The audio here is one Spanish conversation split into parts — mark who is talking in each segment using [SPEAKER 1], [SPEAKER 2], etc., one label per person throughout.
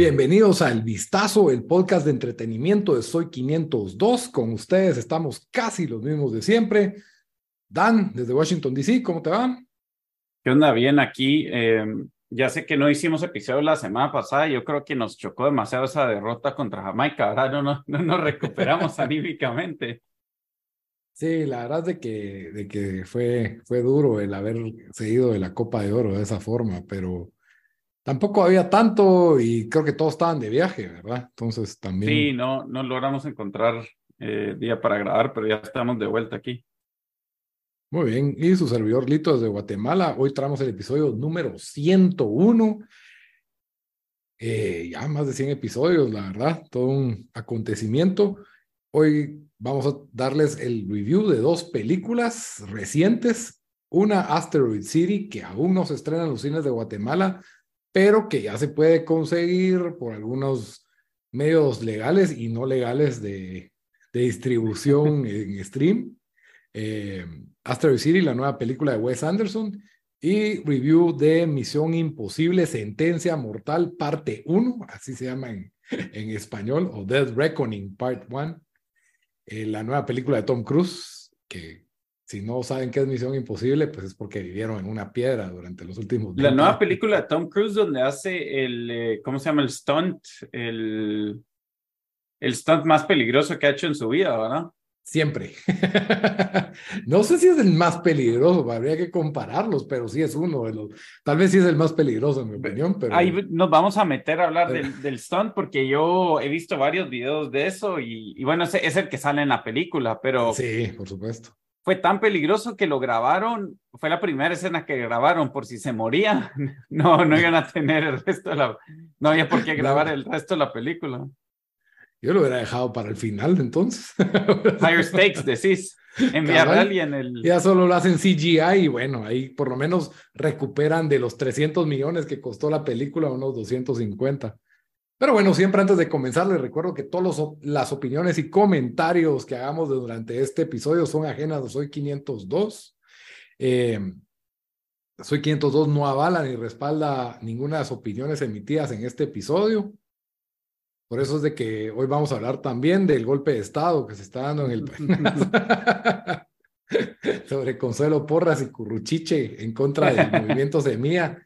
[SPEAKER 1] Bienvenidos a El Vistazo, el podcast de entretenimiento de Soy 502. Con ustedes estamos casi los mismos de siempre. Dan, desde Washington, D.C., ¿cómo te va?
[SPEAKER 2] ¿Qué onda? Bien, aquí. Eh, ya sé que no hicimos episodio la semana pasada. Yo creo que nos chocó demasiado esa derrota contra Jamaica. Ahora no, no, no nos recuperamos anímicamente.
[SPEAKER 1] Sí, la verdad es de que, de que fue, fue duro el haber seguido de la Copa de Oro de esa forma, pero tampoco había tanto y creo que todos estaban de viaje, ¿verdad? Entonces también.
[SPEAKER 2] Sí, no, no logramos encontrar eh, día para grabar, pero ya estamos de vuelta aquí.
[SPEAKER 1] Muy bien, y su servidor Lito desde Guatemala. Hoy traemos el episodio número 101. Eh, ya más de 100 episodios, la verdad, todo un acontecimiento. Hoy vamos a darles el review de dos películas recientes. Una, Asteroid City, que aún no se estrena en los cines de Guatemala, pero que ya se puede conseguir por algunos medios legales y no legales de, de distribución en stream. Eh, Asteroid City, la nueva película de Wes Anderson. Y review de Misión Imposible, Sentencia Mortal, parte 1, así se llama en, en español, o Death Reckoning, part 1. Eh, la nueva película de Tom Cruise, que si no saben qué es Misión Imposible, pues es porque vivieron en una piedra durante los últimos
[SPEAKER 2] La nueva película de Tom Cruise donde hace el, eh, ¿cómo se llama? El stunt, el, el stunt más peligroso que ha hecho en su vida, ¿verdad?
[SPEAKER 1] Siempre. no sé si es el más peligroso, habría que compararlos, pero sí es uno de los, tal vez sí es el más peligroso en mi opinión. Pero...
[SPEAKER 2] Ahí nos vamos a meter a hablar del, del, stunt porque yo he visto varios videos de eso y, y bueno, ese es el que sale en la película, pero...
[SPEAKER 1] Sí, por supuesto.
[SPEAKER 2] Fue tan peligroso que lo grabaron, fue la primera escena que grabaron por si se moría, no, no iban a tener el resto de la, no había por qué grabar el resto de la película.
[SPEAKER 1] Yo lo hubiera dejado para el final entonces.
[SPEAKER 2] Higher stakes, decís. Enviar y en el.
[SPEAKER 1] Ya solo lo hacen CGI y bueno, ahí por lo menos recuperan de los 300 millones que costó la película unos 250. Pero bueno, siempre antes de comenzar les recuerdo que todas las opiniones y comentarios que hagamos durante este episodio son ajenas a Soy 502. Eh, Soy 502 no avala ni respalda ninguna de las opiniones emitidas en este episodio. Por eso es de que hoy vamos a hablar también del golpe de Estado que se está dando en el sobre Consuelo Porras y Curruchiche en contra del movimiento Semilla.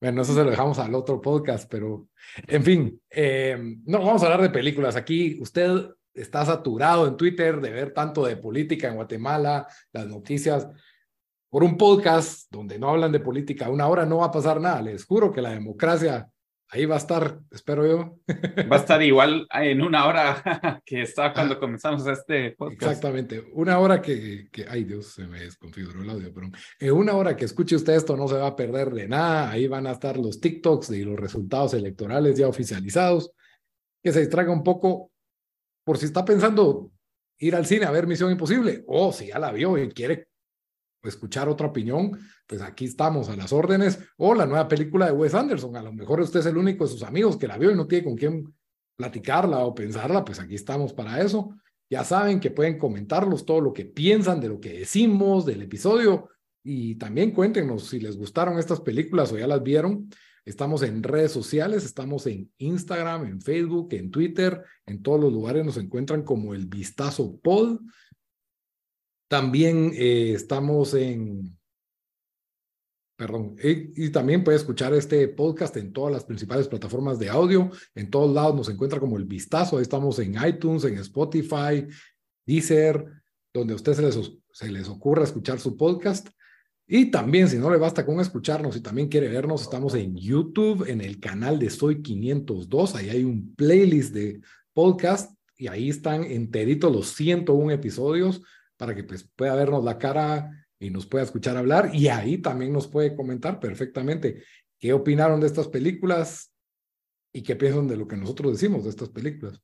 [SPEAKER 1] Bueno, eso se lo dejamos al otro podcast, pero en fin, eh, no vamos a hablar de películas. Aquí usted está saturado en Twitter de ver tanto de política en Guatemala, las noticias. Por un podcast donde no hablan de política, una hora no va a pasar nada. Les juro que la democracia ahí va a estar, espero yo.
[SPEAKER 2] Va a estar igual en una hora que estaba cuando comenzamos este podcast.
[SPEAKER 1] Exactamente, una hora que, que, ay Dios, se me desconfiguró el audio, pero en una hora que escuche usted esto no se va a perder de nada, ahí van a estar los TikToks y los resultados electorales ya oficializados, que se distraiga un poco por si está pensando ir al cine a ver Misión Imposible, o si ya la vio y quiere escuchar otra opinión, pues aquí estamos a las órdenes. O la nueva película de Wes Anderson, a lo mejor usted es el único de sus amigos que la vio y no tiene con quién platicarla o pensarla, pues aquí estamos para eso. Ya saben que pueden comentarlos todo lo que piensan de lo que decimos, del episodio, y también cuéntenos si les gustaron estas películas o ya las vieron. Estamos en redes sociales, estamos en Instagram, en Facebook, en Twitter, en todos los lugares nos encuentran como el Vistazo Pod. También eh, estamos en, perdón, y, también puede escuchar este podcast en todas las principales plataformas de audio. En todos lados nos encuentra como el vistazo. Ahí estamos en iTunes, en Spotify, Deezer, donde a usted se les, se les ocurra escuchar su podcast. Y también, si no le basta con escucharnos y también quiere vernos, estamos en YouTube, en el canal de Soy 502. Ahí hay un playlist de podcast y ahí están enteritos los 101 episodios para que pues, pueda vernos la cara y nos pueda escuchar hablar y ahí también nos puede comentar perfectamente qué opinaron de estas películas y qué piensan de lo que nosotros decimos de estas películas.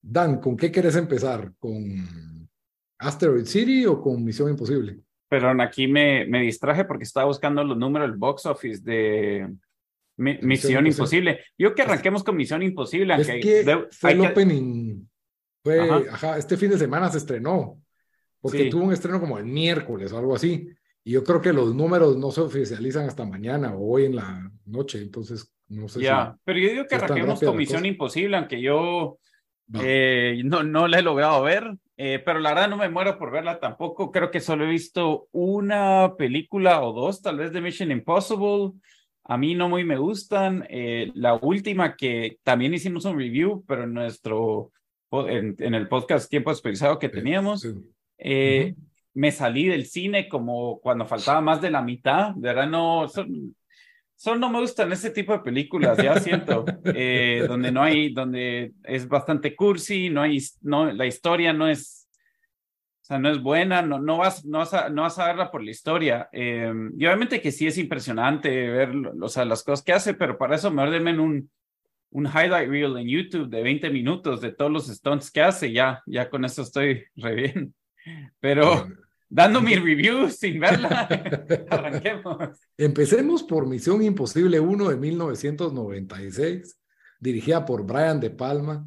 [SPEAKER 1] Dan, ¿con qué quieres empezar? ¿Con Asteroid City o con Misión Imposible?
[SPEAKER 2] Pero aquí me, me distraje porque estaba buscando los números del box office de Misión, Imposible. Yo que arranquemos con Misión Imposible.
[SPEAKER 1] Es que fue el opening. Fue, ajá. este fin de semana se estrenó. Porque tuvo un estreno como el miércoles o algo así. Y yo creo que los números no se oficializan hasta mañana o hoy en la noche. Entonces, no sé
[SPEAKER 2] Ya, pero yo digo que arranquemos con Misión Imposible, aunque yo eh, no, no la he logrado ver. Eh, pero la verdad no me muero por verla tampoco. Creo que solo he visto una película o dos, tal vez de Mission Impossible. A mí no muy me gustan. Eh, la última que también hicimos un review, pero en nuestro, en, el podcast Tiempo Desperdiciado que teníamos, eh, me salí del cine como cuando faltaba más de la mitad. De verdad no, solo no me gustan ese tipo de películas, ya siento, eh, donde no hay, donde es bastante cursi, no hay, no, la historia no es, o sea, no es buena, no, no, vas, no, vas, a, no vas a verla por la historia. Eh, y obviamente que sí es impresionante ver, o sea, las cosas que hace, pero para eso me denme un, un highlight reel en YouTube de 20 minutos de todos los stunts que hace, ya, ya con eso estoy re bien. Pero dando mi review sin verla. Arranquemos.
[SPEAKER 1] Empecemos por Misión Imposible 1 de 1996, dirigida por Brian De Palma.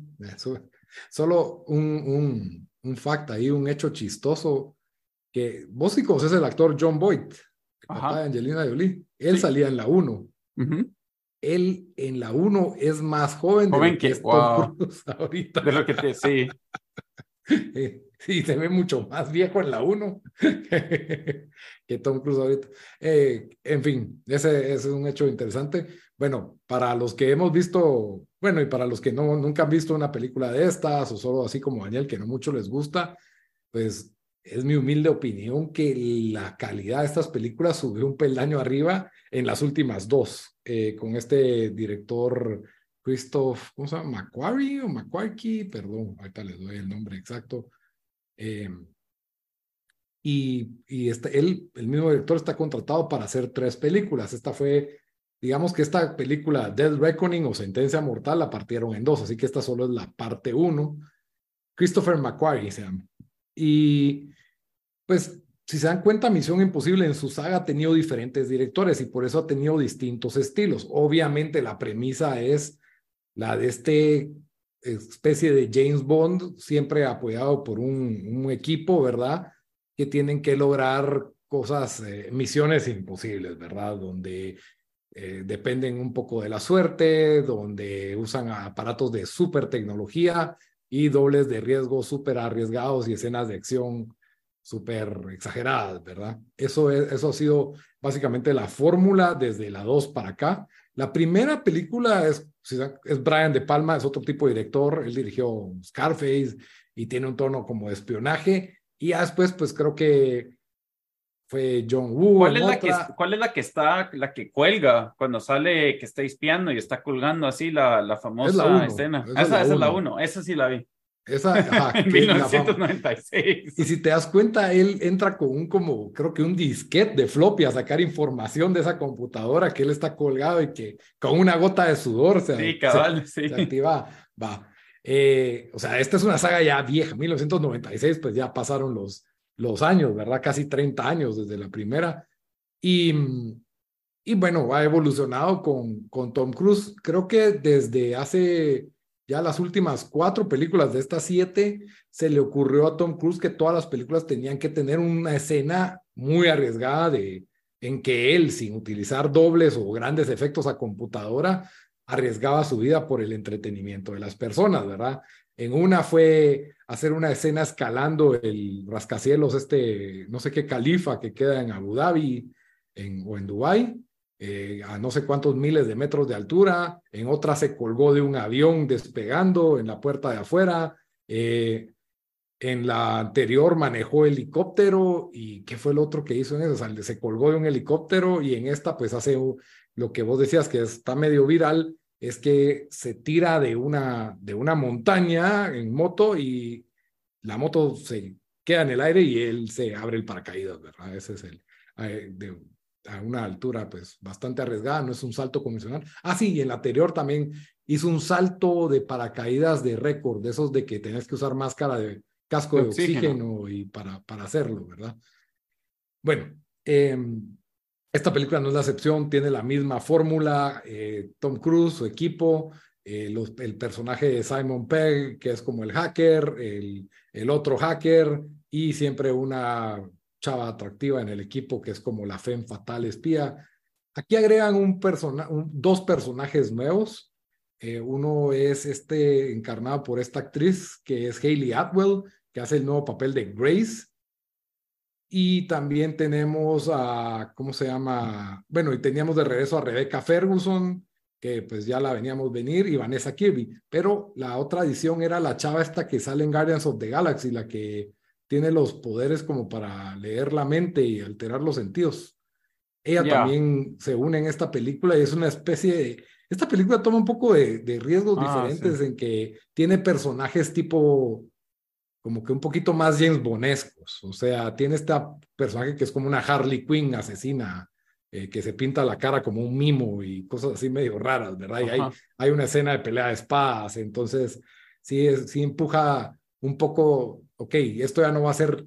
[SPEAKER 1] Solo un, un, un fact ahí, un hecho chistoso, que vos sí conoces el actor John Boyd, el papá de Angelina Jolie. Él salía en la 1. Él en la 1 es más joven,
[SPEAKER 2] de lo que, es ahorita. De lo que te, sí.
[SPEAKER 1] Sí, se ve mucho más viejo en la 1 que Tom Cruise ahorita. Eh, en fin, ese, es un hecho interesante. Bueno, para los que hemos visto, bueno, y para los que no, nunca han visto una película de estas, o solo así como Daniel, que no mucho les gusta, pues es mi humilde opinión que la calidad de estas películas subió un peldaño arriba en las últimas dos, eh, con este director Christoph, ¿cómo se llama? Macquarie o Macquarkie, perdón, ahorita les doy el nombre exacto. Eh, y este, él, el mismo director, está contratado para hacer tres películas. Esta fue, digamos que esta película, Death Reckoning o Sentencia Mortal, la partieron en dos, así que esta solo es la parte uno. Christopher McQuarrie se llama. Y pues, si se dan cuenta, Misión Imposible en su saga ha tenido diferentes directores y por eso ha tenido distintos estilos. Obviamente la premisa es la de este especie de James Bond, siempre apoyado por un, equipo, ¿verdad? Que tienen que lograr cosas, eh, misiones imposibles, ¿verdad? Donde eh, dependen un poco de la suerte, donde usan aparatos de super tecnología y dobles de riesgo súper arriesgados y escenas de acción súper exageradas, ¿verdad? Eso, es, eso ha sido básicamente la fórmula desde la 2 para acá. La primera película es es Brian De Palma, es otro tipo de director, él dirigió Scarface y tiene un tono como de espionaje, y después, pues creo que fue John Woo.
[SPEAKER 2] ¿Cuál es, la que, ¿Cuál es la que está, la que cuelga cuando sale, que está espiando y está colgando así la, la famosa escena? Esa, es la uno, esa sí la vi.
[SPEAKER 1] Esa, ajá,
[SPEAKER 2] 1996.
[SPEAKER 1] Y si te das cuenta, él entra con un como, creo que un disquete de floppy a sacar información de esa computadora que él está colgado y que con una gota de sudor se,
[SPEAKER 2] sí, cabal, sí.
[SPEAKER 1] activa. Va. Eh, o sea, esta es una saga ya vieja, 1996, pues ya pasaron los, los años, ¿verdad? Casi 30 años desde la primera. Y, y bueno, ha evolucionado con, con Tom Cruise. Creo que desde hace ya las últimas cuatro películas de estas siete, se le ocurrió a Tom Cruise que todas las películas tenían que tener una escena muy arriesgada de, en que él, sin utilizar dobles o grandes efectos a computadora, arriesgaba su vida por el entretenimiento de las personas, ¿verdad? En una fue hacer una escena escalando el rascacielos, este, no sé qué califa que queda en Abu Dhabi en, o en Dubái, eh, a no sé cuántos miles de metros de altura, en otra se colgó de un avión despegando en la puerta de afuera, eh, en la anterior manejó helicóptero y ¿qué fue el otro que hizo en eso? O sea, se colgó de un helicóptero y en esta pues hace lo que vos decías que está medio viral, es que se tira de una, de una montaña en moto y la moto se queda en el aire y él se abre el paracaídas, ¿verdad? Ese es el, eh, de, a una altura pues bastante arriesgada, no es un salto convencional. Ah, sí, y el anterior también hizo un salto de paracaídas de récord, de esos de que tenés que usar máscara de casco de oxígeno, y para, para hacerlo, ¿verdad? Bueno, em, esta película no es la excepción, tiene la misma fórmula, eh, Tom Cruise, su equipo, eh, el personaje de Simon Pegg, que es como el hacker, el, el otro hacker y siempre una chava atractiva en el equipo que es como la femme fatal espía. Aquí agregan un persona, dos personajes nuevos. Eh, uno es este encarnado por esta actriz que es Hayley Atwell, que hace el nuevo papel de Grace. Y también tenemos a, ¿cómo se llama? Bueno, y teníamos de regreso a Rebecca Ferguson, que pues ya la veníamos venir, y Vanessa Kirby. Pero la otra edición era la chava esta que sale en Guardians of the Galaxy, la que tiene los poderes como para leer la mente y alterar los sentidos. Ella también se une en esta película y es una especie de... Esta película toma un poco de, de riesgos ah, diferentes en que tiene personajes tipo como que un poquito más James Bonescos. O sea, tiene esta personaje que es como una Harley Quinn asesina, eh, que se pinta la cara como un mimo y cosas así medio raras, ¿verdad? Y hay, hay una escena de pelea de espadas, entonces sí, es, sí empuja un poco, ok, esto ya no va a ser,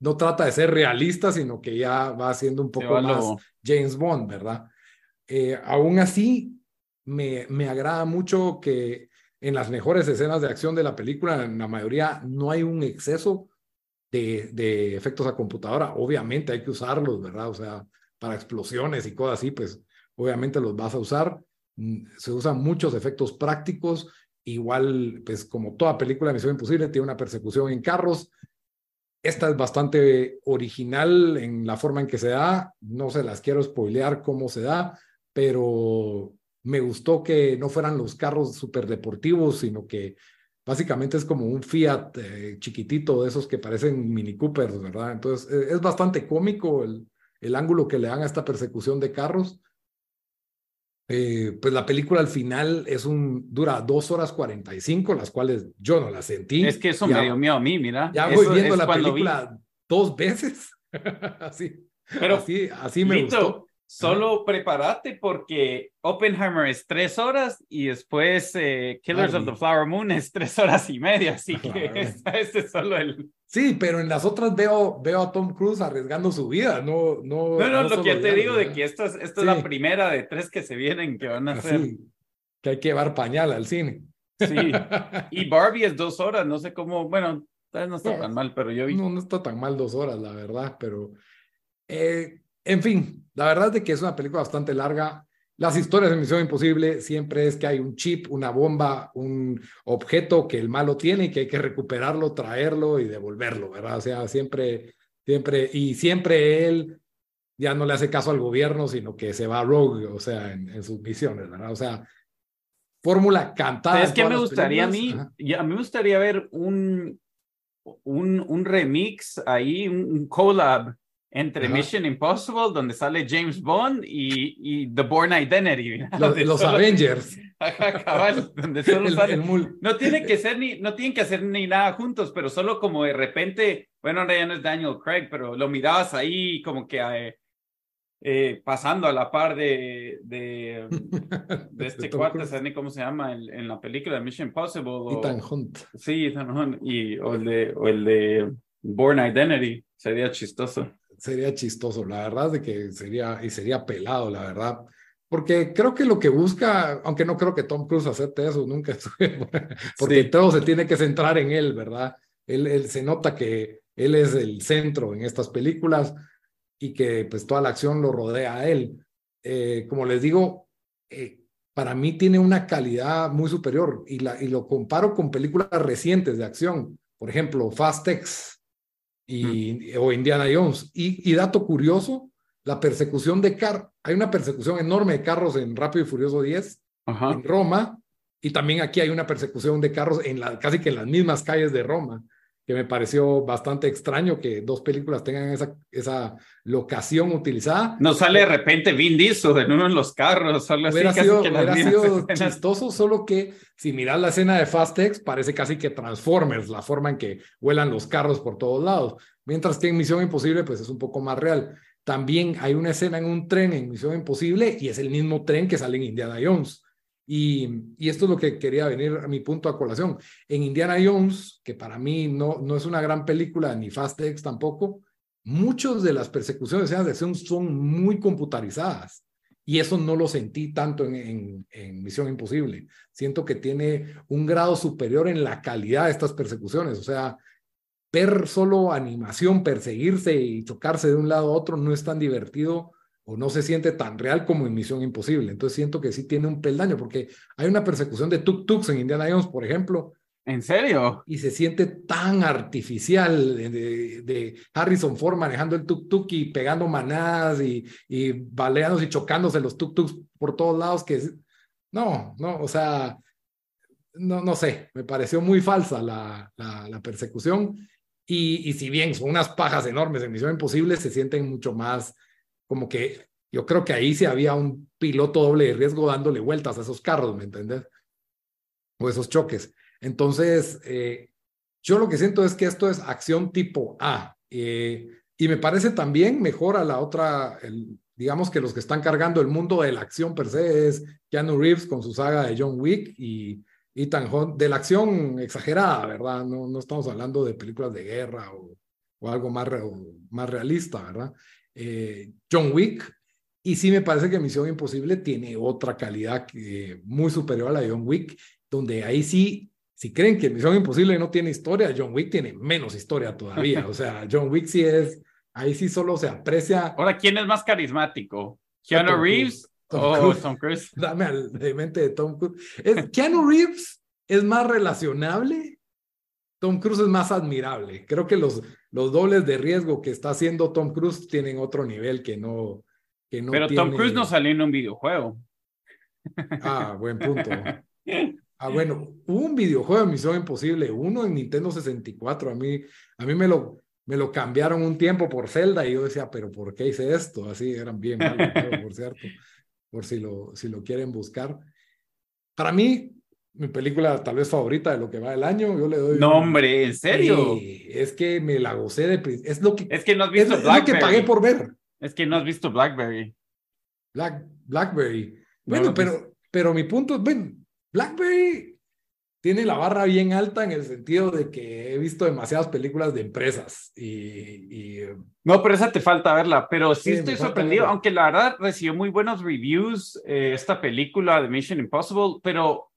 [SPEAKER 1] no trata de ser realista, sino que ya va siendo un poco más James Bond, ¿verdad? Eh, aún así, me, me agrada mucho que en las mejores escenas de acción de la película, en la mayoría no hay un exceso de, de, efectos a computadora. Obviamente hay que usarlos, ¿verdad? O sea, para explosiones y cosas así, pues obviamente los vas a usar. Mm, se usan muchos efectos prácticos. Igual, pues como toda película de Misión Imposible, tiene una persecución en carros. Esta es bastante original en la forma en que se da. No se las quiero spoilear cómo se da, pero me gustó que no fueran los carros súper deportivos, sino que básicamente es como un Fiat eh, chiquitito de esos que parecen Mini Coopers, ¿verdad? Entonces e, es bastante cómico el, el ángulo que le dan a esta persecución de carros. Eh, pues la película al final es un, dura dos horas cuarenta y cinco, las cuales yo no las sentí.
[SPEAKER 2] Es que eso me dio miedo a mí, mira.
[SPEAKER 1] Ya voy viendo la película dos veces. así,
[SPEAKER 2] Pero,
[SPEAKER 1] así, así me gustó.
[SPEAKER 2] Solo prepárate porque Oppenheimer es tres horas y después eh, Killers of the Flower Moon es tres horas y media, así que este es solo el...
[SPEAKER 1] Sí, pero en las otras veo, veo a Tom Cruise arriesgando su vida, no... No,
[SPEAKER 2] no, no, lo que te digo de que esta es, esta es la primera de tres que se vienen que van a hacer.
[SPEAKER 1] que hay que llevar pañal al cine.
[SPEAKER 2] Sí, y Barbie es dos horas, no sé cómo, bueno, no está tan mal, pero yo vi...
[SPEAKER 1] No, no está tan mal dos horas, la verdad, pero... Eh, en fin, la verdad es que es una película bastante larga. Las historias de Misión Imposible siempre es que hay un chip, una bomba, un objeto que el malo tiene y que hay que recuperarlo, traerlo y devolverlo, ¿verdad? O sea, siempre, siempre, y siempre él ya no le hace caso al gobierno, sino que se va rogue, o sea, en, sus misiones, ¿verdad? O sea, fórmula cantada.
[SPEAKER 2] Es que me gustaría a mí, a mí me gustaría ver un, un, un remix ahí, un collab entre Mission Impossible, donde sale James Bond, y, y The Born Identity.
[SPEAKER 1] Los, Avengers.
[SPEAKER 2] donde solo sale, no tiene que ser ni, no tienen que hacer ni nada juntos, pero solo como de repente, bueno, ahora ya no es Daniel Craig, pero lo mirabas ahí como que eh, eh, pasando a la par de, de, de este cuate, ¿sabes cómo se llama? En, en, la película de Mission Impossible. O,
[SPEAKER 1] Ethan Hunt.
[SPEAKER 2] Sí, Ethan Hunt, y, o, el de, o el de Born Identity, sería chistoso
[SPEAKER 1] sería chistoso, la verdad de que sería, y sería pelado, la verdad. Porque creo que lo que busca, aunque no creo que Tom Cruise acepte eso, nunca porque todo se tiene que centrar en él, ¿verdad? Él, él, se nota que él es el centro en estas películas y que pues toda la acción lo rodea a él. Eh, como les digo, eh, para mí tiene una calidad muy superior y, la, y lo comparo con películas recientes de acción. Por ejemplo, Fast X, y, o Indiana Jones. Y, dato curioso, la persecución de carros, hay una persecución enorme de carros en Rápido y Furioso 10 en Roma, y también aquí hay una persecución de carros en la, casi que en las mismas calles de Roma. Que me pareció bastante extraño que dos películas tengan esa, esa locación utilizada.
[SPEAKER 2] No sale de repente Vin Diesel en uno de los carros.
[SPEAKER 1] hubiera sido, hubiera sido chistoso, solo que si miras la escena de Fast X, parece casi que Transformers, la forma en que vuelan los carros por todos lados. Mientras que en Misión Imposible, pues es un poco más real. También hay una escena en un tren en Misión Imposible y es el mismo tren que sale en Indiana Jones. Y, esto es lo que quería venir a mi punto a colación. En Indiana Jones, que para mí no, no es una gran película, ni Fast X tampoco, muchas de las persecuciones de acción son muy computarizadas. Y eso no lo sentí tanto en, en, Misión Imposible. Siento que tiene un grado superior en la calidad de estas persecuciones. O sea, ver solo animación, perseguirse y chocarse de un lado a otro no es tan divertido o no se siente tan real como en Misión Imposible. Entonces siento que sí tiene un peldaño, porque hay una persecución de tuk-tuks en Indiana Jones, por ejemplo.
[SPEAKER 2] ¿En serio?
[SPEAKER 1] Y se siente tan artificial de, Harrison Ford manejando el tuk-tuk y pegando manadas y, y baleándose y chocándose los tuk-tuks por todos lados que... No, no, o sea, no, no sé, me pareció muy falsa la, la, persecución. Y, y si bien son unas pajas enormes en Misión Imposible, se sienten mucho más como que yo creo que ahí sí había un piloto doble de riesgo dándole vueltas a esos carros, ¿me entendés? O esos choques. Entonces, eh, yo lo que siento es que esto es acción tipo A. Eh, y me parece también mejor a la otra, digamos que los que están cargando el mundo de la acción per se es Keanu Reeves con su saga de John Wick y Ethan Hunt, de la acción exagerada, ¿verdad? No, no estamos hablando de películas de guerra o, o algo más, más realista, ¿verdad? Eh, John Wick. Y sí me parece que Misión Imposible tiene otra calidad muy superior a la de John Wick, donde ahí sí, si creen que Misión Imposible no tiene historia, John Wick tiene menos historia todavía. O sea, John Wick sí es, ahí sí solo se aprecia.
[SPEAKER 2] Ahora, ¿quién es más carismático? ¿Keanu Reeves o Tom Cruise?
[SPEAKER 1] Dame al de mente de Tom Cruise. Es, Keanu Reeves es más relacionable Tom Cruise es más admirable. Creo que los, los dobles de riesgo que está haciendo Tom Cruise tienen otro nivel que no. Que no
[SPEAKER 2] Pero Tom Cruise no salió en un videojuego.
[SPEAKER 1] Ah, buen punto. Ah, bueno, hubo un videojuego de Misión Imposible, uno en Nintendo 64. A mí, a mí me lo, me lo cambiaron un tiempo por Zelda y yo decía, pero ¿por qué hice esto? Así eran bien malos, por cierto, por si lo, si lo quieren buscar. Para mí, mi película tal vez favorita de lo que va del año. Yo le doy.
[SPEAKER 2] No, hombre, ¿en serio?
[SPEAKER 1] es que me la gocé de. Es lo que.
[SPEAKER 2] Es que no has visto
[SPEAKER 1] es, Blackberry. Es lo que pagué por ver.
[SPEAKER 2] Es que no has visto Blackberry.
[SPEAKER 1] Black, Blackberry. Bueno, pero, pero mi punto es: Blackberry tiene la barra bien alta en el sentido de que he visto demasiadas películas de empresas y.
[SPEAKER 2] no, pero esa te falta verla, pero sí, estoy sorprendido, aunque la verdad recibió muy buenos reviews eh, esta película de Mission Impossible, pero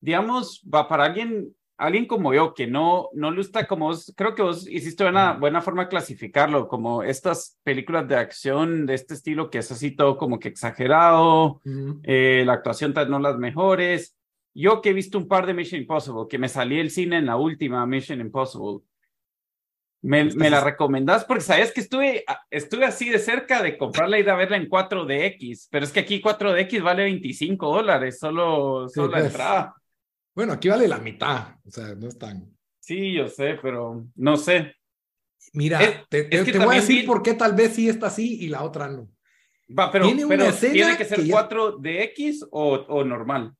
[SPEAKER 2] digamos, va para alguien, alguien como yo, que no, no le gusta como vos, creo que vos hiciste una buena forma de clasificarlo, como estas películas de acción de este estilo que es así todo como que exagerado, eh, la actuación tal no las mejores. Yo que he visto un par de Mission Impossible, que me salí el cine en la última Mission Impossible, me, me, la recomendás porque sabes que estuve, estuve así de cerca de comprarla y de verla en 4DX, pero es que aquí 4DX vale 25 dólares, solo, solo la pues. entrada.
[SPEAKER 1] Bueno, aquí vale la mitad, o sea, no es tan.
[SPEAKER 2] Sí, yo sé, pero no sé.
[SPEAKER 1] Mira, te, voy a decir por qué tal vez sí está así y la otra no.
[SPEAKER 2] Va, pero tiene, una ¿tiene que ser 4DX o, o normal.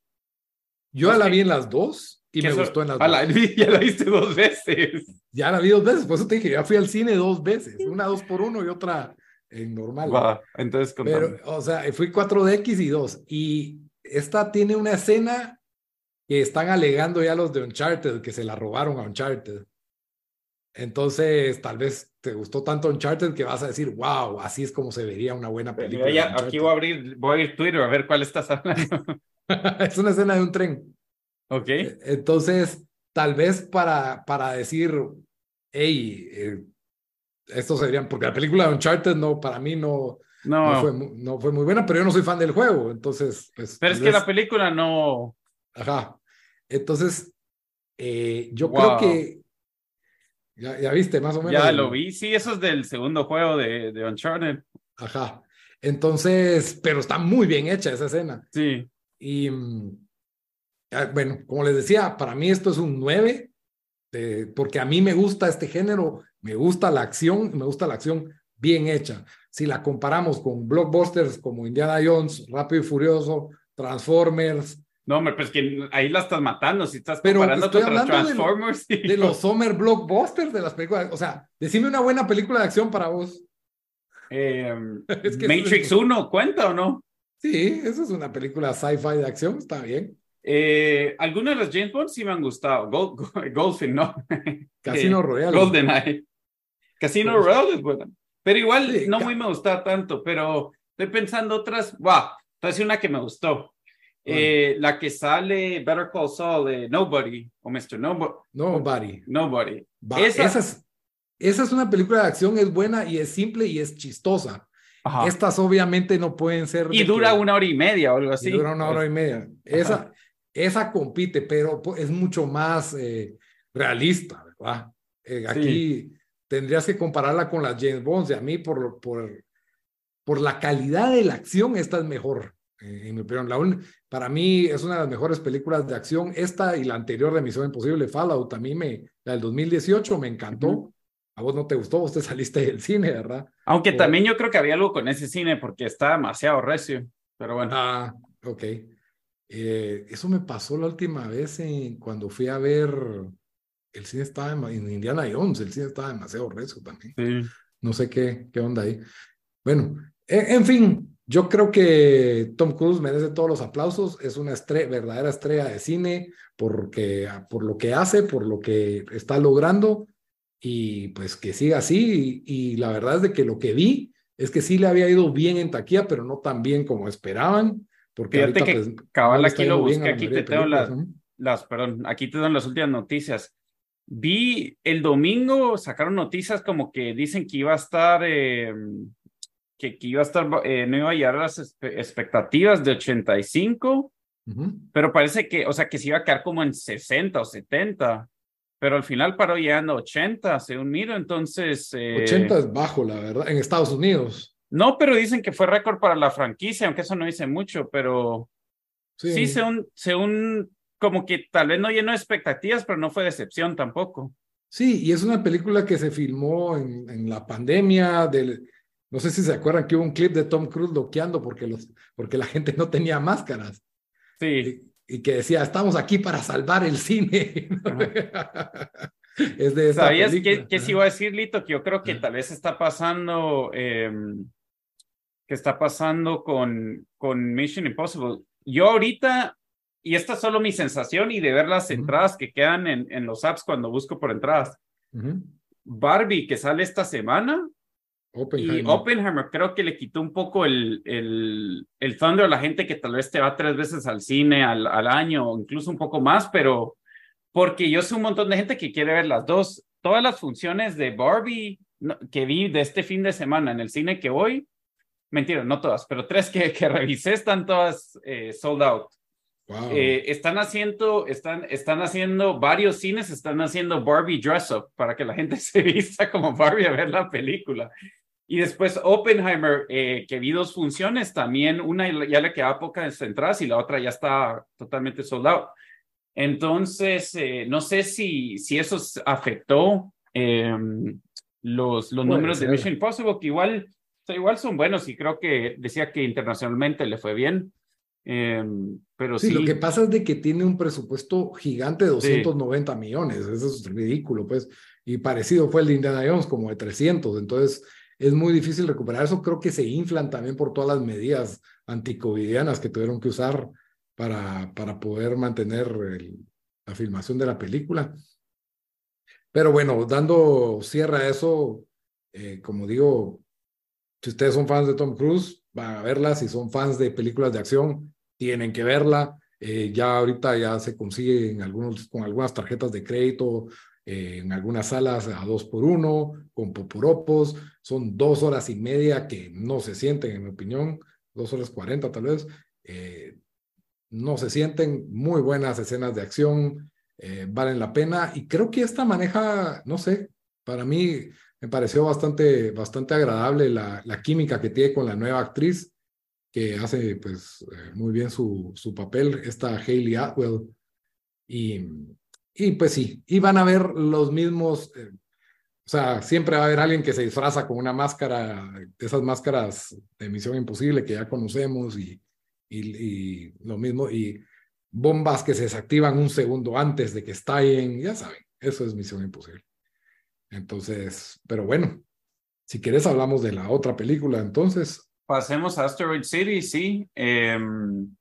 [SPEAKER 1] Yo ya la vi en las dos y me gustó en las dos.
[SPEAKER 2] ya la viste dos veces.
[SPEAKER 1] Ya la vi dos veces, por eso te dije, ya fui al cine dos veces, una dos por uno y otra en normal.
[SPEAKER 2] Va, entonces
[SPEAKER 1] Pero, o sea, fui 4DX y dos. Y esta tiene una escena que están alegando ya los de Uncharted que se la robaron a Uncharted. Entonces, tal vez te gustó tanto Uncharted que vas a decir, wow, así es como se vería una buena película.
[SPEAKER 2] aquí voy a abrir, voy a ir Twitter a ver cuál estás hablando.
[SPEAKER 1] es una escena de un tren.
[SPEAKER 2] Ok.
[SPEAKER 1] E, entonces, tal vez para, para decir, hey, eh, estos serían, porque la película de Uncharted no, para mí no, no. fue, no fue muy buena, pero yo no soy fan del juego, entonces. Pues,
[SPEAKER 2] pero es que la película no.
[SPEAKER 1] Ajá. Entonces, eh, yo creo que. Ya, viste, más o menos.
[SPEAKER 2] Ya lo vi, sí, eso es del segundo juego de, de Uncharted.
[SPEAKER 1] Ajá. Entonces, pero está muy bien hecha esa escena.
[SPEAKER 2] Sí.
[SPEAKER 1] Y mm, bueno, como les decía, para mí esto es un 9. porque a mí me gusta este género, me gusta la acción, me gusta la acción bien hecha. Si la comparamos con blockbusters como Indiana Jones, Rápido y Furioso, Transformers.
[SPEAKER 2] No, hombre, pues que ahí la estás matando. Si estás Pero comparando estoy hablando Transformers.
[SPEAKER 1] De, los summer blockbusters de las películas. O sea, decime una buena película de acción para vos.
[SPEAKER 2] Em, Matrix 1, ¿cuenta o no?
[SPEAKER 1] Sí, esa es una película sci-fi de acción, está bien.
[SPEAKER 2] Eh, algunos de los James Bond sí me han gustado. Gold, ¿no?
[SPEAKER 1] Casino Royale.
[SPEAKER 2] GoldenEye. Casino Royale es buena. Pero igual no muy me gusta tanto, pero estoy pensando otras. Wow, entonces una que me gustó. Eh, la que sale Better Call Saul de Nobody o Mr. Nobody.
[SPEAKER 1] Nobody.
[SPEAKER 2] Nobody.
[SPEAKER 1] esa, es, esa es una película de acción, es buena y es simple y es chistosa. Estas obviamente no pueden ser.
[SPEAKER 2] Y dura una hora y media o algo así.
[SPEAKER 1] dura una hora y media. Esa, esa compite, pero es mucho más eh, realista, ¿verdad? Eh, aquí tendrías que compararla con las James Bond y a mí por, por, por la calidad de la acción esta es mejor, en mi opinión. La para mí es una de las mejores películas de acción. Esta y la anterior de Misión Imposible, Fallout, a mí me, la del 2018 me encantó. A vos no te gustó, vos te saliste del cine, ¿verdad?
[SPEAKER 2] Aunque también yo creo que había algo con ese cine porque está demasiado recio, pero bueno.
[SPEAKER 1] Ah, ok. Eh, eso me pasó la última vez cuando fui a ver, el cine estaba en, Indiana Jones, el cine estaba demasiado rezo también. No sé qué, qué onda ahí. Bueno, e, en, fin, yo creo que Tom Cruise merece todos los aplausos, es una verdadera estrella de cine porque, por lo que hace, por lo que está logrando y pues que siga así y, y la verdad es de que lo que vi es que sí le había ido bien en taquilla, pero no tan bien como esperaban. Porque
[SPEAKER 2] Fíjate que pues, cabal aquí lo busqué, aquí te tengo las, las, perdón, aquí te dan las últimas noticias. Vi el domingo, sacaron noticias como que dicen que iba a estar, eh, que, que, iba a estar, eh, no iba a llegar a las expectativas de 85, pero parece que, o sea, que se iba a quedar como en 60 o 70 pero al final paró llegando a 80, según miro, entonces...
[SPEAKER 1] Eh... 80 es bajo, la verdad, en Estados Unidos.
[SPEAKER 2] No, pero dicen que fue récord para la franquicia, aunque eso no dice mucho, pero sí, según, según como que tal vez no llenó expectativas, pero no fue decepción tampoco.
[SPEAKER 1] Sí, y es una película que se filmó en, en la pandemia del, no sé si se acuerdan que hubo un clip de Tom Cruise loqueando porque, los, porque la gente no tenía máscaras.
[SPEAKER 2] Sí.
[SPEAKER 1] Y, que decía, estamos aquí para salvar el cine.
[SPEAKER 2] es de esa ¿Sabías qué, qué se iba a decir, Lito? Que yo creo que tal vez está pasando... Eh, que está pasando con, con Mission Impossible. Yo ahorita, y esta es solo mi sensación y de ver las entradas que quedan en, en, los apps cuando busco por entradas. Barbie, que sale esta semana, y Oppenheimer creo que le quitó un poco el, el, el thunder a la gente que tal vez te va tres veces al cine al, al año o incluso un poco más, pero porque yo sé un montón de gente que quiere ver las dos. Todas las funciones de Barbie que vi de este fin de semana en el cine que voy, mentira, no todas, pero tres que, que revisé están todas eh, sold out. Eh, están haciendo, están, están haciendo varios cines, están haciendo Barbie Dress Up para que la gente se vista como Barbie a ver la película. Y después Oppenheimer, eh, que vi dos funciones, también una ya le quedaba pocas entradas y la otra ya está totalmente sold out. Entonces, no sé si, si eso afectó em, los, los números de Mission Impossible, que igual igual son buenos y creo que decía que internacionalmente le fue bien. Em, pero sí,
[SPEAKER 1] lo que pasa es de que tiene un presupuesto gigante de 290 millones, eso es ridículo, pues, y parecido fue el de Indiana Jones, como de 300, entonces es muy difícil recuperar eso, creo que se inflan también por todas las medidas anticovidianas que tuvieron que usar para, para poder mantener la filmación de la película. Pero bueno, dando cierre a eso, eh, como digo, si ustedes son fans de Tom Cruise, van a verla. Si son fans de películas de acción, tienen que verla. Eh, ya ahorita ya se consigue algunos, con algunas tarjetas de crédito, eh, en algunas salas a dos por uno, con poporopos. Son dos horas y media que no se sienten, en mi opinión, dos horas cuarenta tal vez. Eh, no se sienten muy buenas escenas de acción, valen la pena. Y creo que esta maneja, no sé, para mí me pareció bastante, bastante agradable la, la, química que tiene con la nueva actriz, que hace pues eh, muy bien su, su papel, esta Hayley Atwell. Y, y pues sí, y van a ver los mismos, eh, o sea, siempre va a haber alguien que se disfraza con una máscara, de esas máscaras de Misión Imposible que ya conocemos y, y, lo mismo, y bombas que se desactivan un segundo antes de que estallen, ya saben, eso es Misión Imposible. Entonces, pero bueno, si quieres hablamos de la otra película, entonces.
[SPEAKER 2] Pasemos a Asteroid City, sí. Em,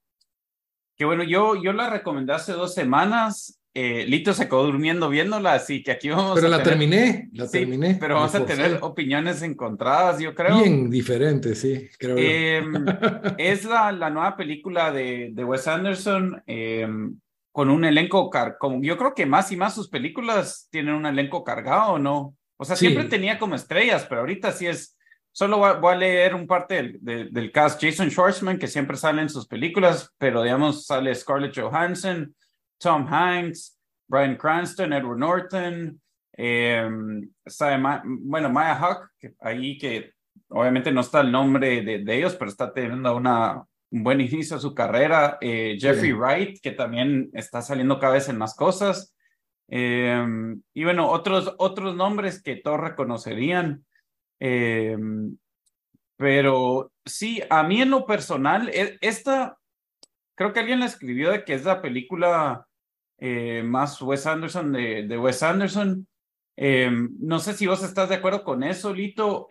[SPEAKER 2] que bueno, yo, yo la recomendé hace dos semanas. Eh, Lito se quedó durmiendo viéndola, así que aquí vamos
[SPEAKER 1] pero la terminé, la terminé.
[SPEAKER 2] Pero vamos a tener opiniones encontradas, yo creo.
[SPEAKER 1] Bien diferentes, sí, creo.
[SPEAKER 2] Em, es la, la nueva película de, de Wes Anderson em, con un elenco, car como yo creo que más y más sus películas tienen un elenco cargado, ¿no? O sea, siempre tenía como estrellas, pero ahorita sí es Solo voy a, leer un parte del, del, cast. Jason Schwartzman, que siempre sale en sus películas, pero digamos sale Scarlett Johansson, Tom Hanks, Brian Cranston, Edward Norton, eh, bueno, Maya Hawk, que ahí que obviamente no está el nombre de, de ellos, pero está teniendo una, un buen inicio a su carrera. Eh, Jeffrey Wright, que también está saliendo cada vez en más cosas. Eh, y bueno, otros, otros nombres que todos reconocerían. Eh, pero sí, a mí en lo personal, e, esta, creo que alguien la escribió de que es la película eh, más Wes Anderson de, de Wes Anderson. Eh, no sé si vos estás de acuerdo con eso, Lito,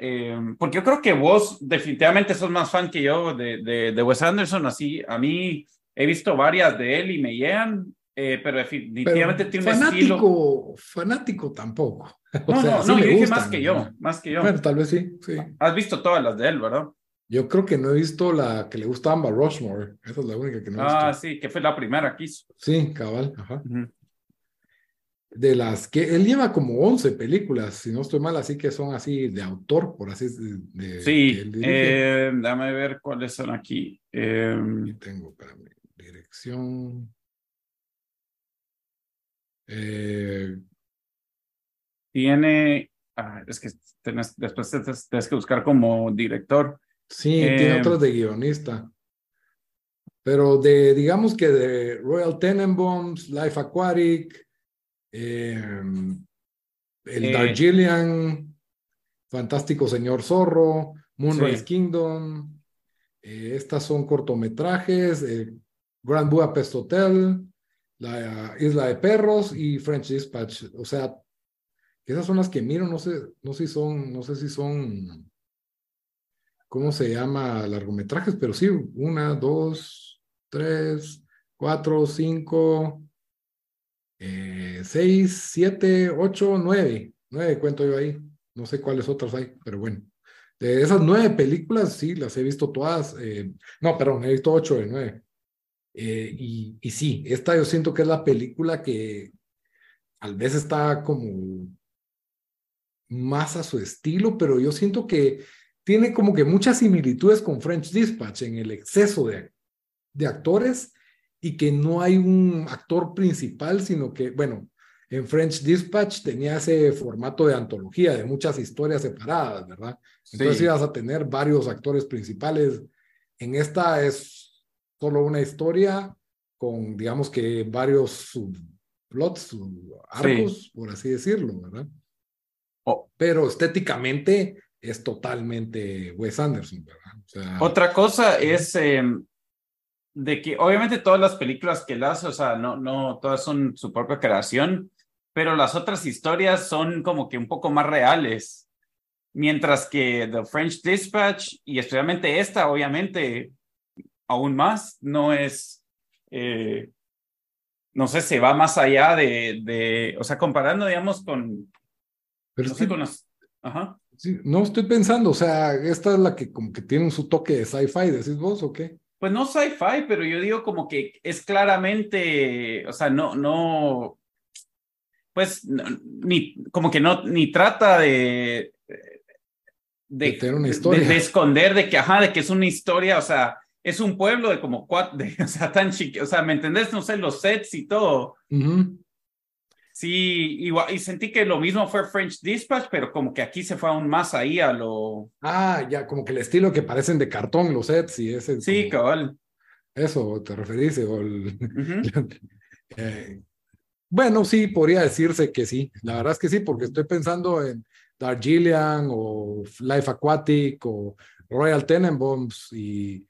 [SPEAKER 2] porque yo creo que vos definitivamente sos más fan que yo de, de, de Wes Anderson, así a mí he visto varias de él y me llegan, pero definitivamente tiene un
[SPEAKER 1] estilo. Fanático tampoco.
[SPEAKER 2] No, no, no, yo dije más que yo, más que yo.
[SPEAKER 1] Bueno, tal vez sí, sí.
[SPEAKER 2] Has visto todas las de él, ¿verdad?
[SPEAKER 1] Yo creo que no he visto la que le gusta a Amber Rushmore. Esa es la única que no he visto.
[SPEAKER 2] Ah, sí, que fue la primera que hizo.
[SPEAKER 1] Sí, cabal, ajá. De las que él lleva como 11 películas, si no estoy mal, así que son así de autor, por así
[SPEAKER 2] de, Sí, eh, dame ver cuáles son aquí. Eh,
[SPEAKER 1] aquí tengo, para mi dirección. Eh,
[SPEAKER 2] tiene, ah, es que después tienes que buscar como director.
[SPEAKER 1] Sí, tiene eh, otros de guionista. Pero de, digamos que de Royal Tenenbaums, Life Aquatic, em, el eh, Darjeeling, Fantástico Señor Zorro, Moonrise Kingdom, eh, estas son cortometrajes, Grand Budapest Hotel, La Isla de Perros y French Dispatch. O sea, esas son las que miro, no sé, no sé si son, no sé si son, ¿cómo se llama? Largometrajes, pero sí, una, dos, tres, cuatro, cinco, eh, seis, siete, ocho, nueve. Nueve cuento yo ahí. No sé cuáles otras hay, pero bueno. De esas nueve películas, sí, las he visto todas. Eh, no, perdón, he visto ocho de nueve. Eh, y, y sí, esta yo siento que es la película que tal vez está como más a su estilo, pero yo siento que tiene como que muchas similitudes con French Dispatch en el exceso de, de actores y que no hay un actor principal, sino que, bueno, en French Dispatch tenía ese formato de antología, de muchas historias separadas, ¿verdad? Entonces ibas a tener varios actores principales. En esta es solo una historia con, digamos que, varios subplots, arcos, por así decirlo, ¿verdad? pero estéticamente es totalmente Wes Anderson, ¿verdad?
[SPEAKER 2] Otra cosa es em, de que obviamente todas las películas que él hace, o sea, no, no, todas son su propia creación, pero las otras historias son como que un poco más reales. Mientras que The French Dispatch, y especialmente esta, obviamente, aún más, no es, eh, no sé, se va más allá de, de, o sea, comparando, digamos, con,
[SPEAKER 1] pero Ajá. No estoy pensando, o sea, esta es la que como que tiene su toque de sci-fi, ¿decís vos o qué?
[SPEAKER 2] Pues no sci-fi, pero yo digo como que es claramente, o sea, no, no, pues ni, como que no, ni trata de, de,
[SPEAKER 1] tener una historia.
[SPEAKER 2] De, esconder de que, ajá, de que es una historia, o sea, es un pueblo de como cuatro, de, o sea, tan chiquito, o sea, ¿me entendés? No sé, los sets y todo. Sí, igual, y sentí que lo mismo fue French Dispatch, pero como que aquí se fue aún más ahí a lo.
[SPEAKER 1] Ah, ya, como que el estilo que parecen de cartón los sets y ese.
[SPEAKER 2] Sí, cabal.
[SPEAKER 1] Eso, ¿te referís? O el... Bueno, sí, podría decirse que sí. La verdad es que sí, porque estoy pensando en Darjeeling o Life Aquatic o Royal Tenenbaums y,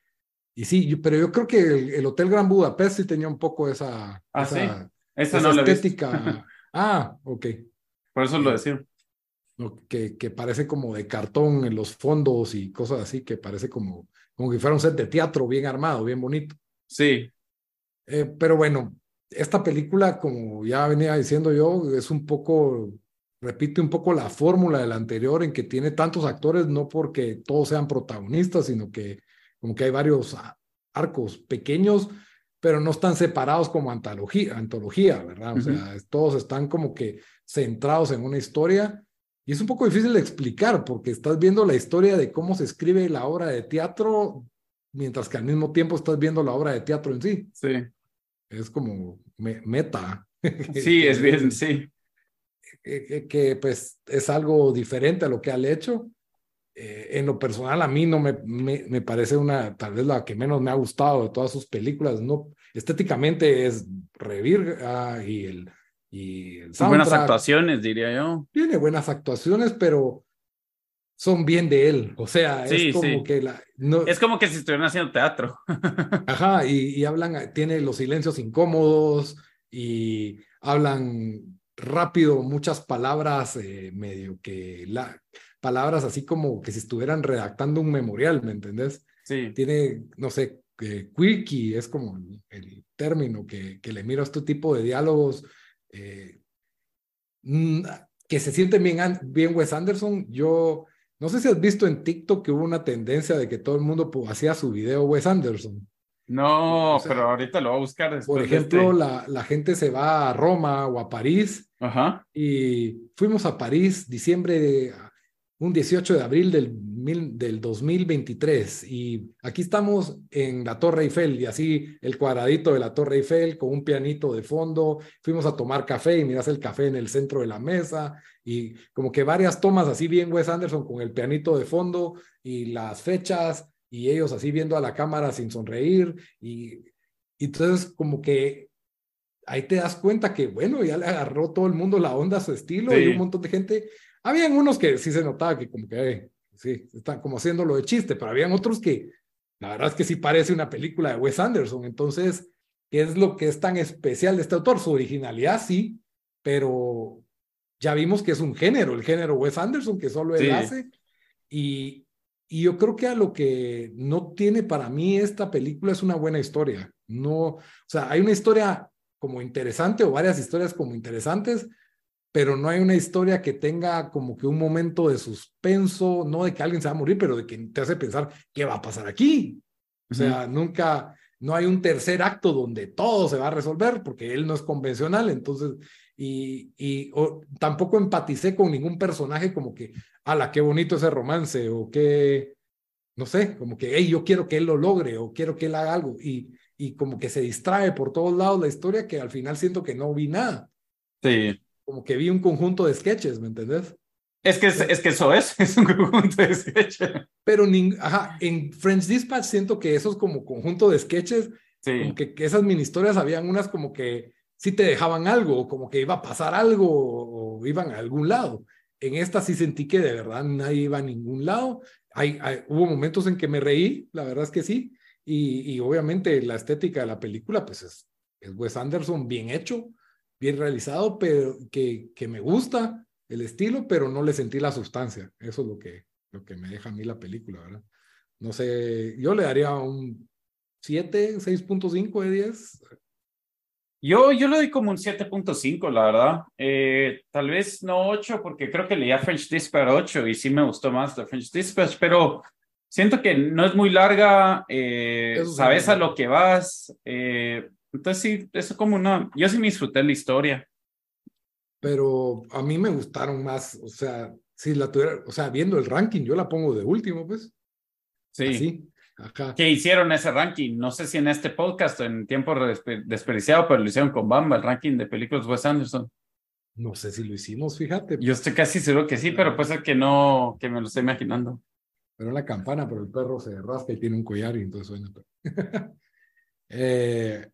[SPEAKER 1] y sí, pero yo creo que el, Hotel Gran Budapest sí tenía un poco esa,
[SPEAKER 2] ¿Ah,
[SPEAKER 1] esa,
[SPEAKER 2] esa
[SPEAKER 1] no estética. ah, ok.
[SPEAKER 2] Por eso lo decía.
[SPEAKER 1] Que, que parece como de cartón en los fondos y cosas así, que parece como, como que fuera un set de teatro bien armado, bien bonito.
[SPEAKER 2] Sí.
[SPEAKER 1] Eh, pero bueno, esta película, como ya venía diciendo yo, es un poco, repite un poco la fórmula de la anterior en que tiene tantos actores, no porque todos sean protagonistas, sino que como que hay varios arcos pequeños, pero no están separados como antología, antología ¿verdad? O sea, todos están como que centrados en una historia. Y es un poco difícil de explicar porque estás viendo la historia de cómo se escribe la obra de teatro, mientras que al mismo tiempo estás viendo la obra de teatro en sí.
[SPEAKER 2] Sí
[SPEAKER 1] es como meta.
[SPEAKER 2] Sí, es bien, sí.
[SPEAKER 1] Que, pues es algo diferente a lo que ha hecho. Eh, en lo personal, a mí no me, me, parece una, tal vez la que menos me ha gustado de todas sus películas. No, estéticamente es Revir y el, y el
[SPEAKER 2] Buenas actuaciones, diría yo.
[SPEAKER 1] Tiene buenas actuaciones, pero son bien de él. O sea, es como que la. No,
[SPEAKER 2] es como que si estuvieran haciendo teatro.
[SPEAKER 1] ajá, y, hablan, tiene los silencios incómodos y hablan rápido muchas palabras, eh, medio que la. Palabras así como que si estuvieran redactando un memorial, ¿me entendés?
[SPEAKER 2] Sí.
[SPEAKER 1] Tiene, no sé, eh, quirky es como el, término que, que, le miro a este tipo de diálogos. Eh, mm, que se sienten bien, bien Wes Anderson. Yo no sé si has visto en TikTok que hubo una tendencia de que todo el mundo hacía su video Wes Anderson.
[SPEAKER 2] No, pero ahorita lo voy a buscar.
[SPEAKER 1] Por ejemplo, este. la, la, gente se va a Roma o a París.
[SPEAKER 2] Ajá.
[SPEAKER 1] Y fuimos a París diciembre, un 18 de abril del, del 2023 y aquí estamos en la Torre Eiffel y así el cuadradito de la Torre Eiffel con un pianito de fondo, fuimos a tomar café y miras el café en el centro de la mesa y como que varias tomas así bien Wes Anderson con el pianito de fondo y las fechas y ellos así viendo a la cámara sin sonreír. Y, entonces como que ahí te das cuenta que bueno, ya le agarró todo el mundo la onda a su estilo y un montón de gente. Habían unos que sí se notaba que como que, sí, están como haciéndolo de chiste, pero habían otros que la verdad es que sí parece una película de Wes Anderson. Entonces, ¿qué es lo que es tan especial de este autor? Su originalidad sí, pero ya vimos que es un género, el género Wes Anderson, que solo él hace. Y, y yo creo que a lo que no tiene para mí esta película es una buena historia. No, o sea, hay una historia como interesante o varias historias como interesantes, pero no hay una historia que tenga como que un momento de suspenso, no de que alguien se va a morir, pero de que te hace pensar qué va a pasar aquí. O sea, nunca, no hay un tercer acto donde todo se va a resolver, porque él no es convencional, entonces, y, y tampoco empaticé con ningún personaje como que, ala, qué bonito ese romance, o qué, no sé, como que, hey, yo quiero que él lo logre, o quiero que él haga algo, y, y como que se distrae por todos lados la historia que al final siento que no vi nada.
[SPEAKER 2] Sí
[SPEAKER 1] como que vi un conjunto de sketches, ¿me entendés?
[SPEAKER 2] Es que, es, que eso es, es un conjunto de sketches.
[SPEAKER 1] Pero ajá, en French Dispatch siento que esos como conjunto de sketches, como que, esas mini historias habían unas como que sí te dejaban algo, como que iba a pasar algo o, iban a algún lado. En esta sí sentí que de verdad nadie iba a ningún lado. Hay, hubo momentos en que me reí, la verdad es que sí. Y, y obviamente la estética de la película, pues es, es Wes Anderson bien hecho bien realizado, pero que, que me gusta el estilo, pero no le sentí la sustancia. Eso es lo que, lo que me deja a mí la película, ¿verdad? No sé, yo le daría un 7, 6.5 de 10.
[SPEAKER 2] Yo, yo le doy como un 7.5, la verdad. Eh, tal vez no 8, porque creo que leía French Dispatch 8 y sí me gustó más de French Dispatch, pero siento que no es muy larga, eh, sabes a lo que vas, eh, entonces sí, eso como una, yo sí me disfruté la historia.
[SPEAKER 1] Pero a mí me gustaron más, o sea, si la tuviera, o sea, viendo el ranking, yo la pongo de último, pues.
[SPEAKER 2] Sí. Así. Ajá. Que hicieron ese ranking, no sé si en este podcast o en tiempo desperdiciado, pero lo hicieron con Bamba, el ranking de películas Wes Anderson.
[SPEAKER 1] No sé si lo hicimos, fíjate.
[SPEAKER 2] Yo estoy casi seguro que sí, pero puede ser que no, que me lo estoy imaginando.
[SPEAKER 1] Pero la campana, pero el perro se rasca y tiene un collar y entonces suena. eh,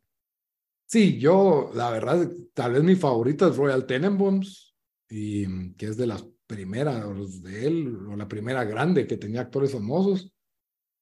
[SPEAKER 1] Sí, yo, la verdad, tal vez mi favorita es Royal Tenenbaums, y que es de las primeras de él, o la primera grande que tenía actores famosos.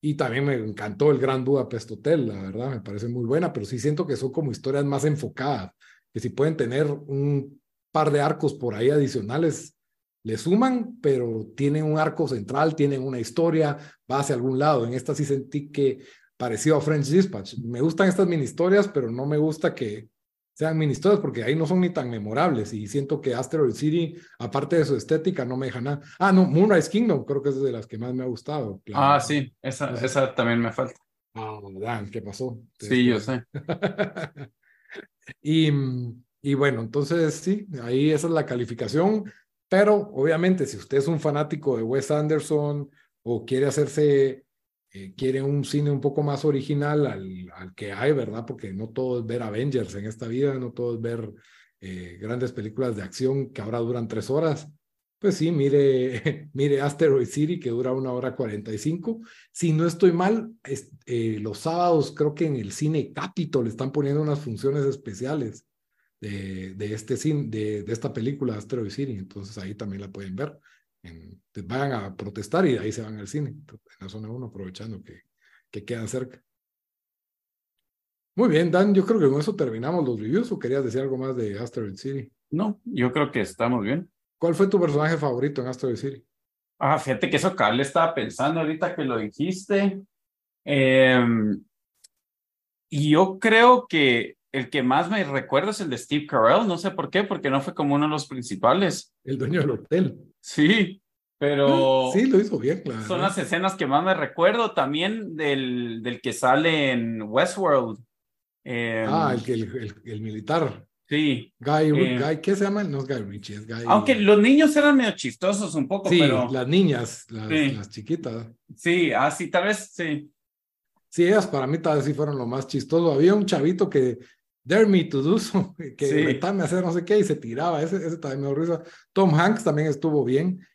[SPEAKER 1] Y también me encantó el Gran Budapest Hotel, la verdad, me parece muy buena, pero sí siento que son como historias más enfocadas, que si pueden tener un par de arcos por ahí adicionales, le suman, pero tienen un arco central, tienen una historia, va hacia algún lado. En esta sí sentí que parecido a French Dispatch. Me gustan estas mini historias, pero no me gusta que sean mini historias porque ahí no son ni tan memorables y siento que Asteroid City, aparte de su estética, no me deja nada. Ah, no, Moonrise Kingdom creo que es de las que más me ha gustado.
[SPEAKER 2] Ah, sí, esa, esa también me falta.
[SPEAKER 1] Ah, Dan, ¿qué pasó?
[SPEAKER 2] Sí, yo sé.
[SPEAKER 1] y, y bueno, entonces sí, ahí esa es la calificación, pero obviamente si usted es un fanático de Wes Anderson o quiere hacerse eh, quiere un cine un poco más original al, al, que hay, ¿verdad? Porque no todo es ver Avengers en esta vida, no todo es ver eh, grandes películas de acción que ahora duran tres horas. Pues sí, mire, mire Asteroid City que dura una hora cuarenta y cinco. Si no estoy mal, eh, los sábados creo que en el cine Capitol están poniendo unas funciones especiales de, de este cine, de, de esta película Asteroid City. Entonces ahí también la pueden ver en, van a protestar y de ahí se van al cine, en la zona 1, aprovechando que, que quedan cerca. Muy bien, Dan, yo creo que con eso terminamos los reviews o querías decir algo más de Asteroid City.
[SPEAKER 2] No, yo creo que estamos bien.
[SPEAKER 1] ¿Cuál fue tu personaje favorito en Asteroid City?
[SPEAKER 2] Ah, fíjate que eso Carl estaba pensando ahorita que lo dijiste. Em, y yo creo que el que más me recuerdo es el de Steve Carell, no sé por qué, porque no fue como uno de los principales.
[SPEAKER 1] El dueño del hotel.
[SPEAKER 2] Sí, pero...
[SPEAKER 1] Sí, lo hizo bien, claro.
[SPEAKER 2] Son las escenas que más me recuerdo también del, del que sale en Westworld.
[SPEAKER 1] Em, ah, el, el, el, militar.
[SPEAKER 2] Sí.
[SPEAKER 1] Guy, eh, Guy, ¿qué se llama? No es Guy Ritchie, es Guy.
[SPEAKER 2] Aunque los niños eran medio chistosos un poco,
[SPEAKER 1] sí,
[SPEAKER 2] pero.
[SPEAKER 1] las niñas, las, las chiquitas.
[SPEAKER 2] Sí, así ah, tal vez sí.
[SPEAKER 1] Sí, ellas para mí tal vez sí fueron lo más chistoso. Había un chavito que Dare Me to Do So, que sí. a hacer no sé qué y se tiraba. Ese, ese también me dio risa. Tom Hanks también estuvo bien.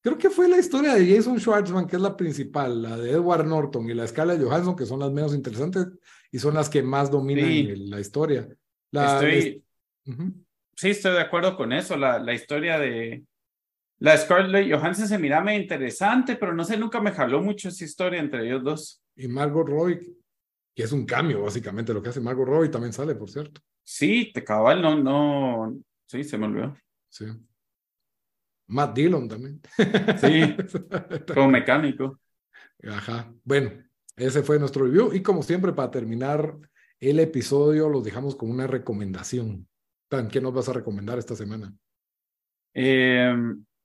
[SPEAKER 1] Creo que fue la historia de Jason Schwartzman, que es la principal, la de Edward Norton y la escala de Johansson, que son las menos interesantes y son las que más dominan sí. la historia. La,
[SPEAKER 2] estoy, uh -huh. Sí, estoy de acuerdo con eso. La, la historia de la Scarlett Johansson se miraba interesante, pero no sé, nunca me jaló mucho esa historia entre ellos dos.
[SPEAKER 1] Y Margot Roy, que es un cambio, básicamente, lo que hace Margot Robbie también sale, por cierto.
[SPEAKER 2] Sí, te cabal, no, no, sí, se me olvidó.
[SPEAKER 1] Sí. Matt Dillon también.
[SPEAKER 2] Sí, como mecánico.
[SPEAKER 1] Ajá, bueno, ese fue nuestro review y como siempre, para terminar el episodio, los dejamos con una recomendación. Tan, ¿qué nos vas a recomendar esta semana?
[SPEAKER 2] Eh,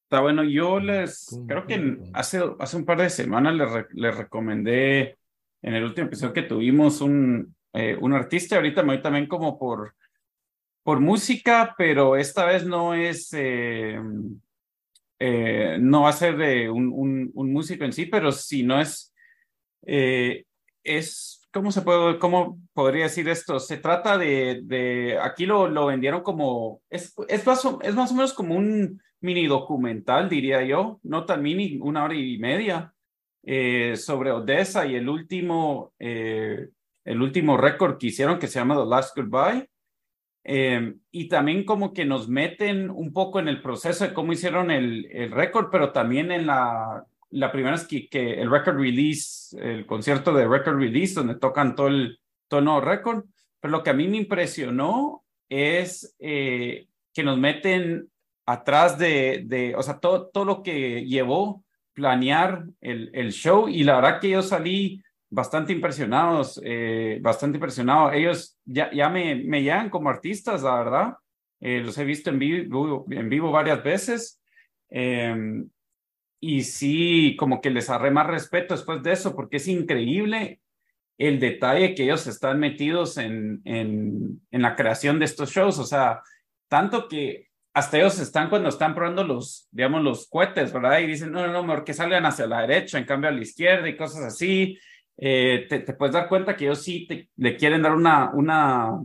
[SPEAKER 2] está bueno, yo les, creo que hace, hace un par de semanas les, les recomendé en el último episodio que tuvimos un, eh, un artista, ahorita me voy también como por, por música, pero esta vez no es, eh, eh, no va a ser un, un, un, músico en sí, pero si no es, eh, es, ¿cómo se puede, cómo podría decir esto? Se trata de, de aquí lo, lo vendieron como, es, es, más o, es más o menos como un mini documental, diría yo, no tan mini, una hora y media, eh, sobre Odessa y el último, eh, el último récord que hicieron que se llama The Last Goodbye. Eh, y también como que nos meten un poco en el proceso de cómo hicieron el, el récord, pero también en la, la primera es que, que, el record release, el concierto de record release, donde tocan todo el, todo el nuevo récord. Pero lo que a mí me impresionó es eh, que nos meten atrás de, de, o sea, todo, todo lo que llevó planear el, el show y la verdad que yo salí bastante impresionados, eh, bastante impresionado. Ellos ya, ya me, me llegan como artistas, la verdad. Eh, los he visto en vivo, en vivo varias veces. Eh, y sí, como que les agarré más respeto después de eso, porque es increíble el detalle que ellos están metidos en, en, en la creación de estos shows. O sea, tanto que hasta ellos están cuando están probando los, digamos, los cohetes, ¿verdad? Y dicen, no, no, no, mejor que salgan hacia la derecha, en cambio a la izquierda y cosas así. Eh, te, te, puedes dar cuenta que ellos sí te, le quieren dar una, una,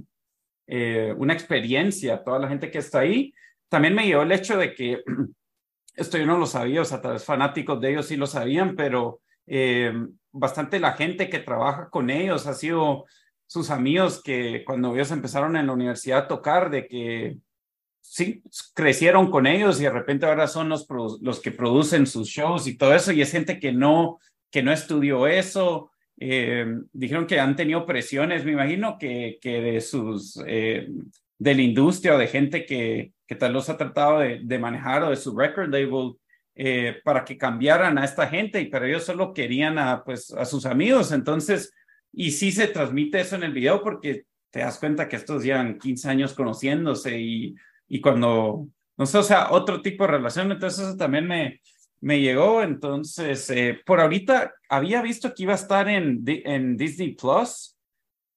[SPEAKER 2] eh, una experiencia a toda la gente que está ahí. También me llevó el hecho de que, esto yo no lo sabía, o sea, tal vez fanáticos de ellos sí lo sabían, pero eh, bastante la gente que trabaja con ellos ha sido sus amigos que cuando ellos empezaron en la universidad a tocar, de que sí, crecieron con ellos y de repente ahora son los, los que producen sus shows y todo eso, y es gente que no, que no estudió eso. Eh, dijeron que han tenido presiones, me imagino, que, que de sus, eh, de la industria o de gente que, que tal vez ha tratado de, de manejar o de su record label eh, para que cambiaran a esta gente, pero ellos solo querían a, pues, a sus amigos. Entonces, y sí se transmite eso en el video porque te das cuenta que estos llevan 15 años conociéndose y y cuando, no sé, o sea, otro tipo de relación, entonces eso también me, me llegó, entonces, eh, por ahorita había visto que iba a estar en, en Disney Plus,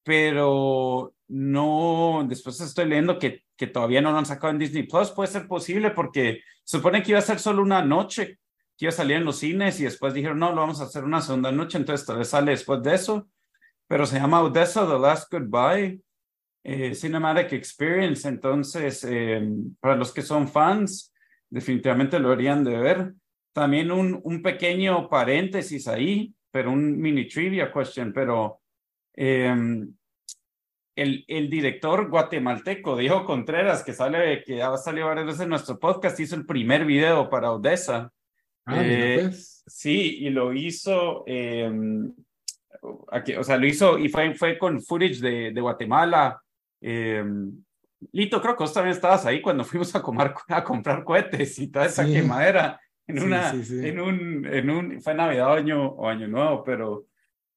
[SPEAKER 2] pero no, después estoy leyendo que, que todavía no lo han sacado en Disney Plus, puede ser posible porque supone que iba a ser solo una noche, que iba a salir en los cines y después dijeron, no, lo vamos a hacer una segunda noche, entonces tal vez sale después de eso, pero se llama Odessa The Last Goodbye eh, Cinematic Experience. Entonces, eh, para los que son fans, definitivamente lo deberían de ver. También un, un pequeño paréntesis ahí, pero un mini trivia question, pero em, el, el, director guatemalteco, Diego Contreras, que sale, que ha salido varias veces en nuestro podcast, hizo el primer video para Odessa.
[SPEAKER 1] Ah, eh, pues.
[SPEAKER 2] Sí, y lo hizo, em, aquí, o sea, lo hizo y fue, fue con footage de, de Guatemala, eh, Lito, creo que vos también estabas ahí cuando fuimos a, comer, a comprar cohetes y toda esa quemadera en una, en un, en un, fue Navidad o año, o año Nuevo, pero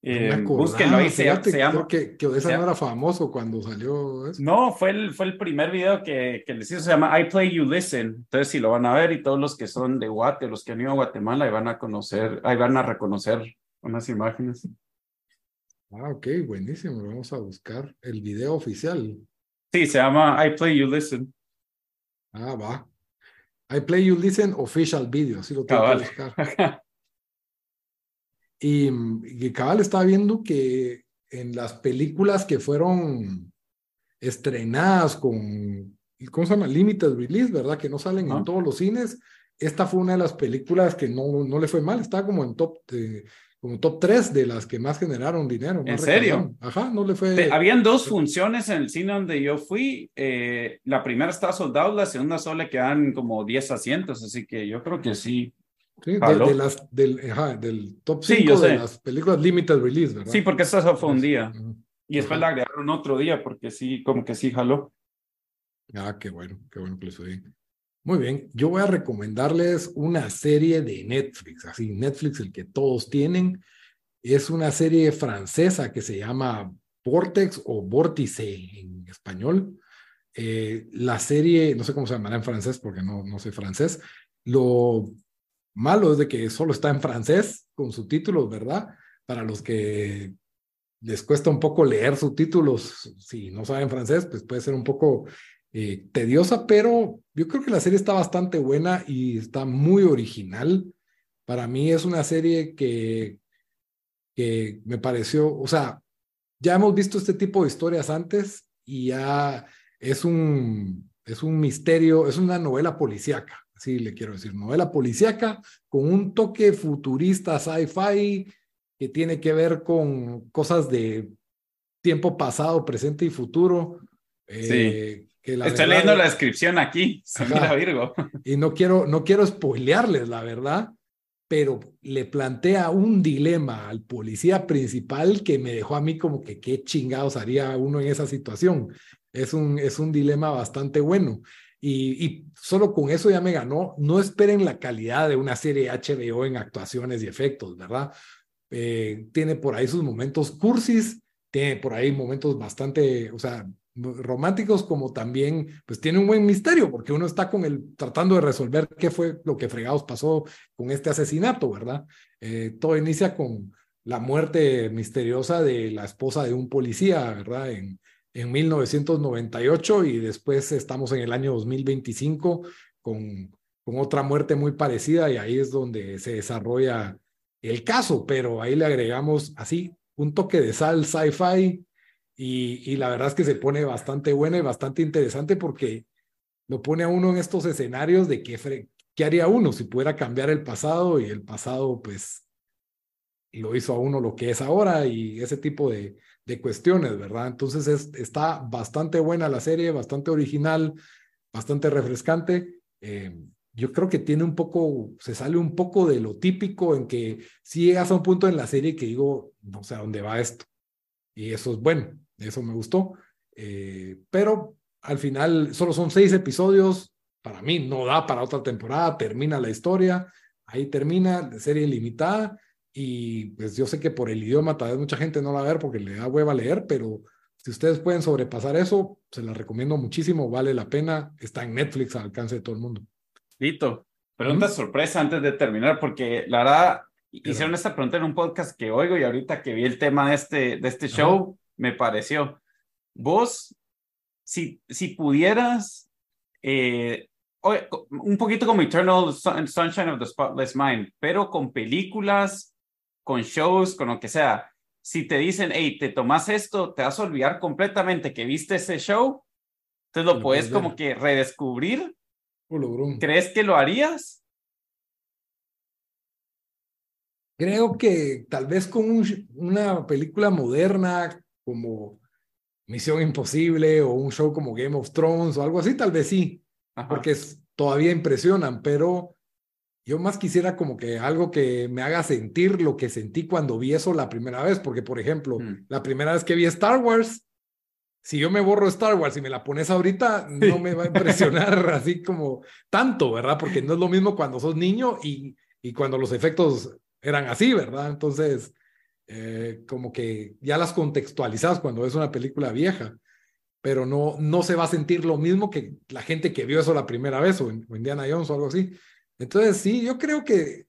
[SPEAKER 2] eh, búsquenlo ahí, se, se llama.
[SPEAKER 1] que, que Odessa no era famoso cuando salió eso.
[SPEAKER 2] No, fue el, fue el primer video que, que les hizo, se llama I Play You Listen. Entonces, si lo van a ver y todos los que son de Guate, los que han ido a Guatemala, ahí van a conocer, ahí van a reconocer unas imágenes.
[SPEAKER 1] Ah, ok, buenísimo. Vamos a buscar el video oficial.
[SPEAKER 2] Sí, se llama I Play You Listen.
[SPEAKER 1] Ah, va. I Play You Listen Official Video, así lo tengo que buscar. y, y cabal estaba viendo que en las películas que fueron estrenadas con, ¿cómo se llama? Limited Release, ¿verdad? Que no salen en todos los cines. Esta fue una de las películas que no, no le fue mal, estaba como en top de, como top 3 de las que más generaron dinero.
[SPEAKER 2] ¿En serio?
[SPEAKER 1] Ajá, no le fue.
[SPEAKER 2] habían dos funciones en el cine donde yo fui. Eh, la primera estaba soldado, la segunda solo quedan como 10 asientos, así que yo creo que sí.
[SPEAKER 1] Sí, de, las, del, ajá, del top 5 de las películas limited release, ¿verdad?
[SPEAKER 2] Sí, porque esa fue un día. Y después la agregaron otro día porque sí, como que sí jaló.
[SPEAKER 1] Ah, qué bueno, qué bueno que les fue muy bien, yo voy a recomendarles una serie de Netflix, así Netflix el que todos tienen. Es una serie francesa que se llama Vortex o Vórtice en español. Eh, la serie, no sé cómo se llamará en francés porque no, no sé francés. Lo malo es de que solo está en francés con subtítulos, ¿verdad? Para los que les cuesta un poco leer subtítulos, si no saben francés, pues puede ser un poco eh, tediosa, pero yo creo que la serie está bastante buena y está muy original. Para mí es una serie que, que me pareció, o sea, ya hemos visto este tipo de historias antes y ya es un, es un misterio, es una novela policíaca, así le quiero decir, novela policíaca con un toque futurista, sci-fi, que tiene que ver con cosas de tiempo pasado, presente y futuro.
[SPEAKER 2] Eh, Estoy leyendo la descripción aquí, se mira Virgo.
[SPEAKER 1] Y no quiero, no quiero spoilearles, la verdad, pero le plantea un dilema al policía principal que me dejó a mí como que qué chingados haría uno en esa situación. Es un, es un dilema bastante bueno. Y, y, solo con eso ya me ganó. No esperen la calidad de una serie HBO en actuaciones y efectos, ¿verdad? Eh, tiene por ahí sus momentos cursis, tiene por ahí momentos bastante, o sea, románticos como también, pues tiene un buen misterio, porque uno está con el, tratando de resolver qué fue lo que fregados pasó con este asesinato, ¿verdad? Eh, todo inicia con la muerte misteriosa de la esposa de un policía, ¿verdad? En, en 1998 y después estamos en el año 2025 con, con otra muerte muy parecida y ahí es donde se desarrolla el caso, pero ahí le agregamos así un toque de sal sci-fi y, la verdad es que se pone bastante buena y bastante interesante porque lo pone a uno en estos escenarios de qué, qué haría uno si pudiera cambiar el pasado y el pasado pues lo hizo a uno lo que es ahora y ese tipo de, cuestiones, ¿verdad? Entonces es, está bastante buena la serie, bastante original, bastante refrescante. Eh, yo creo que tiene un poco, se sale un poco de lo típico en que si llegas a un punto en la serie que digo, no sé a dónde va esto. Y eso es bueno, eso me gustó. Eh, pero al final solo son seis episodios, para mí no da para otra temporada, termina la historia, ahí termina, serie limitada. Y pues yo sé que por el idioma tal vez mucha gente no la va a ver porque le da hueva leer, pero si ustedes pueden sobrepasar eso, se la recomiendo muchísimo, vale la pena, está en Netflix al alcance de todo el mundo.
[SPEAKER 2] Lito, pregunta sorpresa antes de terminar, porque la verdad hicieron esta pregunta en un podcast que oigo y ahorita que vi el tema de este, de este show, me pareció. Vos, si, si pudieras, eh, un poquito como Eternal Sunshine of the Spotless Mind, pero con películas, con shows, con lo que sea. Si te dicen, hey, te tomas esto, te vas a olvidar completamente que viste ese show, entonces lo puedes como que redescubrir ¿Crees que lo harías?
[SPEAKER 1] Creo que tal vez con una película moderna como Misión Imposible o un show como Game of Thrones o algo así, tal vez sí, porque todavía impresionan, pero yo más quisiera como que algo que me haga sentir lo que sentí cuando vi eso la primera vez, porque por ejemplo, mm. la primera vez que vi Star Wars, si yo me borro Star Wars y me la pones ahorita, no me va a impresionar así como tanto, ¿verdad? Porque no es lo mismo cuando sos niño y, y cuando los efectos eran así, ¿verdad? Entonces, eh, como que ya las contextualizas cuando es una película vieja, pero no, no se va a sentir lo mismo que la gente que vio eso la primera vez o, en, Indiana Jones o algo así. Entonces, sí, yo creo que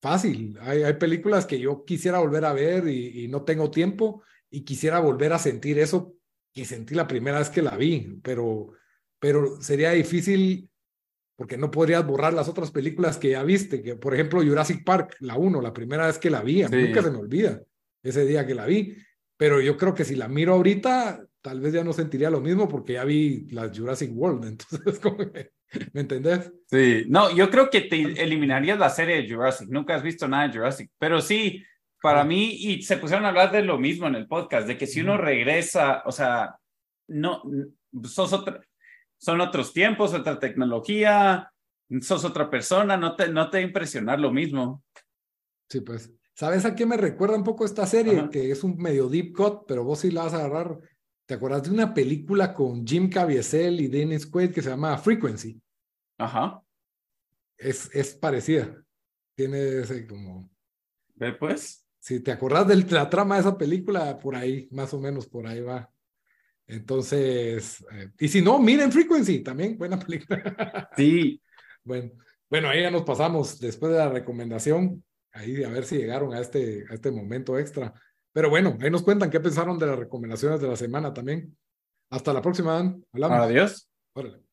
[SPEAKER 1] fácil. Hay, hay películas que yo quisiera volver a ver y, y no tengo tiempo y quisiera volver a sentir eso que sentí la primera vez que la vi, pero, pero sería difícil porque no podrías borrar las otras películas que ya viste, que por ejemplo Jurassic Park, la uno, la primera vez que la vi, nunca se me olvida ese día que la vi, pero yo creo que si la miro ahorita, tal vez ya no sentiría lo mismo porque ya vi la Jurassic World, entonces, como ¿me entendés?
[SPEAKER 2] Sí, no, yo creo que te eliminarías la serie de Jurassic, nunca has visto nada de Jurassic, pero sí, para mí, y se pusieron a hablar de lo mismo en el podcast, de que si uno regresa, o sea, no, sos otra, son otros tiempos, otra tecnología, sos otra persona, no te, no te impresionar lo mismo.
[SPEAKER 1] Sí, pues. ¿Sabes a qué me recuerda un poco esta serie? Que es un medio deep cut, pero vos sí la vas a agarrar. ¿Te acuerdas de una película con Jim Caviezel y Dennis Quaid que se llama Frequency?
[SPEAKER 2] Ajá.
[SPEAKER 1] Es, es parecida. Tiene ese como...
[SPEAKER 2] ¿Ve pues?
[SPEAKER 1] Si te acordás de la trama de esa película, por ahí, más o menos por ahí va. Entonces, eh, y si no, miren Frequency, también buena película.
[SPEAKER 2] Sí.
[SPEAKER 1] bueno, bueno, ahí ya nos pasamos después de la recomendación, ahí a ver si llegaron a este, a este momento extra. Pero bueno, ahí nos cuentan qué pensaron de las recomendaciones de la semana también. Hasta la próxima, Dan.
[SPEAKER 2] Hablamos. Adiós. Órale.